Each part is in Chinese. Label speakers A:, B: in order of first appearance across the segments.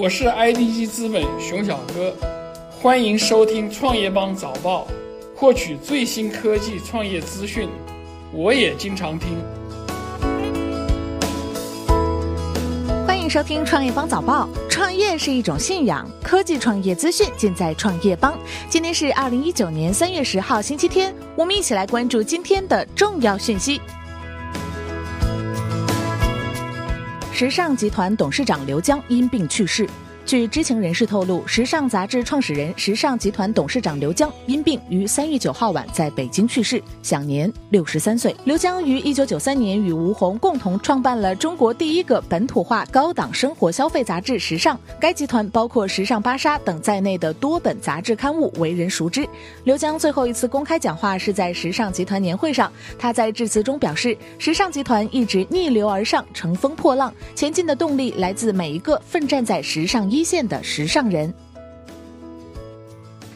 A: 我是 IDG 资本熊小哥，欢迎收听创业邦早报，获取最新科技创业资讯。我也经常听。
B: 欢迎收听创业邦早报。创业是一种信仰，科技创业资讯尽在创业邦。今天是二零一九年三月十号，星期天，我们一起来关注今天的重要讯息。时尚集团董事长刘江因病去世。据知情人士透露，时尚杂志创始人、时尚集团董事长刘江因病于三月九号晚在北京去世，享年六十三岁。刘江于一九九三年与吴红共同创办了中国第一个本土化高档生活消费杂志《时尚》，该集团包括《时尚芭莎》等在内的多本杂志刊物为人熟知。刘江最后一次公开讲话是在时尚集团年会上，他在致辞中表示，时尚集团一直逆流而上，乘风破浪，前进的动力来自每一个奋战在时尚一一线的时尚人。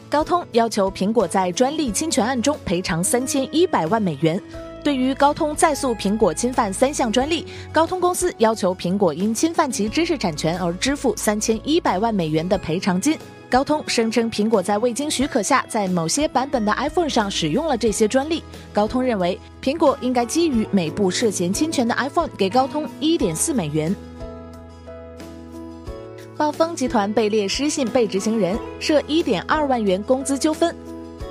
B: 高通要求苹果在专利侵权案中赔偿三千一百万美元。对于高通再诉苹果侵犯三项专利，高通公司要求苹果因侵犯其知识产权而支付三千一百万美元的赔偿金。高通声称，苹果在未经许可下，在某些版本的 iPhone 上使用了这些专利。高通认为，苹果应该基于每部涉嫌侵权的 iPhone 给高通一点四美元。暴风集团被列失信被执行人，涉一点二万元工资纠纷。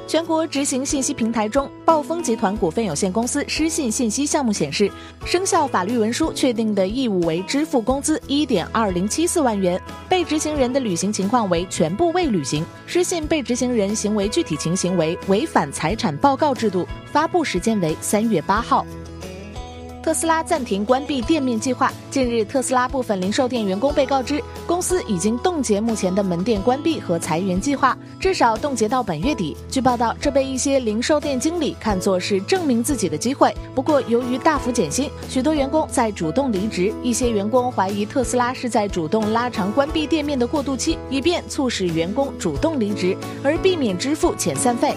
B: 全国执行信息平台中，暴风集团股份有限公司失信信息项目显示，生效法律文书确定的义务为支付工资一点二零七四万元，被执行人的履行情况为全部未履行。失信被执行人行为具体情形为违反财产报告制度，发布时间为三月八号。特斯拉暂停关闭店面计划。近日，特斯拉部分零售店员工被告知，公司已经冻结目前的门店关闭和裁员计划，至少冻结到本月底。据报道，这被一些零售店经理看作是证明自己的机会。不过，由于大幅减薪，许多员工在主动离职。一些员工怀疑特斯拉是在主动拉长关闭店面的过渡期，以便促使员工主动离职，而避免支付遣散费。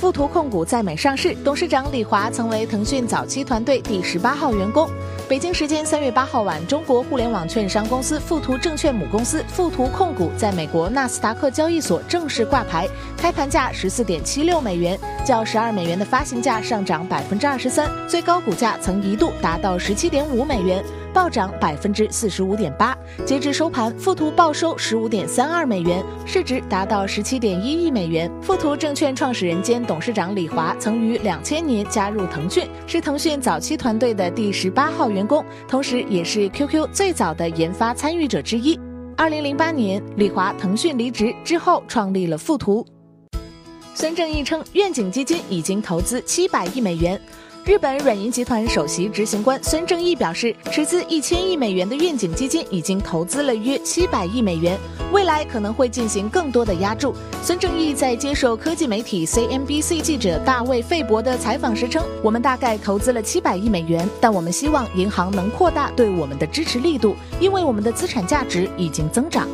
B: 富途控股在美上市，董事长李华曾为腾讯早期团队第十八号员工。北京时间三月八号晚，中国互联网券商公司富途证券母公司富途控股在美国纳斯达克交易所正式挂牌，开盘价十四点七六美元，较十二美元的发行价上涨百分之二十三，最高股价曾一度达到十七点五美元。暴涨百分之四十五点八，截至收盘，富途报收十五点三二美元，市值达到十七点一亿美元。富途证券创始人兼董事长李华曾于两千年加入腾讯，是腾讯早期团队的第十八号员工，同时也是 QQ 最早的研发参与者之一。二零零八年，李华腾讯离职之后，创立了富途。孙正义称，愿景基金已经投资七百亿美元。日本软银集团首席执行官孙正义表示，斥资一千亿美元的愿景基金已经投资了约七百亿美元，未来可能会进行更多的押注。孙正义在接受科技媒体 CNBC 记者大卫费伯的采访时称：“我们大概投资了七百亿美元，但我们希望银行能扩大对我们的支持力度，因为我们的资产价值已经增长。”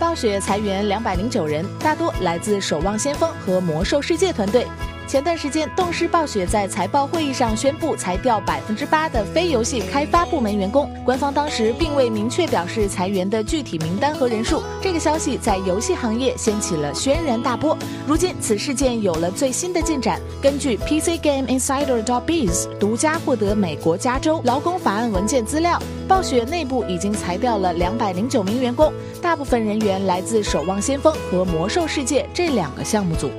B: 暴雪裁员两百零九人，大多来自《守望先锋》和《魔兽世界》团队。前段时间，动视暴雪在财报会议上宣布裁掉百分之八的非游戏开发部门员工。官方当时并未明确表示裁员的具体名单和人数。这个消息在游戏行业掀起了轩然大波。如今，此事件有了最新的进展。根据 PC Game Insider dot biz 独家获得美国加州劳工法案文件资料，暴雪内部已经裁掉了两百零九名员工，大部分人员来自《守望先锋》和《魔兽世界》这两个项目组。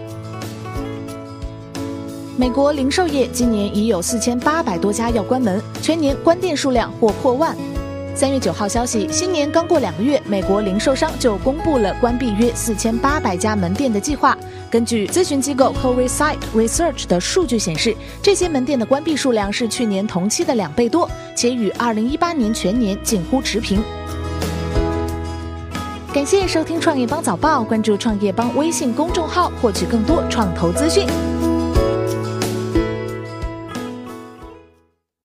B: 美国零售业今年已有四千八百多家要关门，全年关店数量或破万。三月九号消息，新年刚过两个月，美国零售商就公布了关闭约四千八百家门店的计划。根据咨询机构 CoReSite Research 的数据显示，这些门店的关闭数量是去年同期的两倍多，且与二零一八年全年近乎持平。感谢收听创业邦早报，关注创业邦微信公众号，获取更多创投资讯。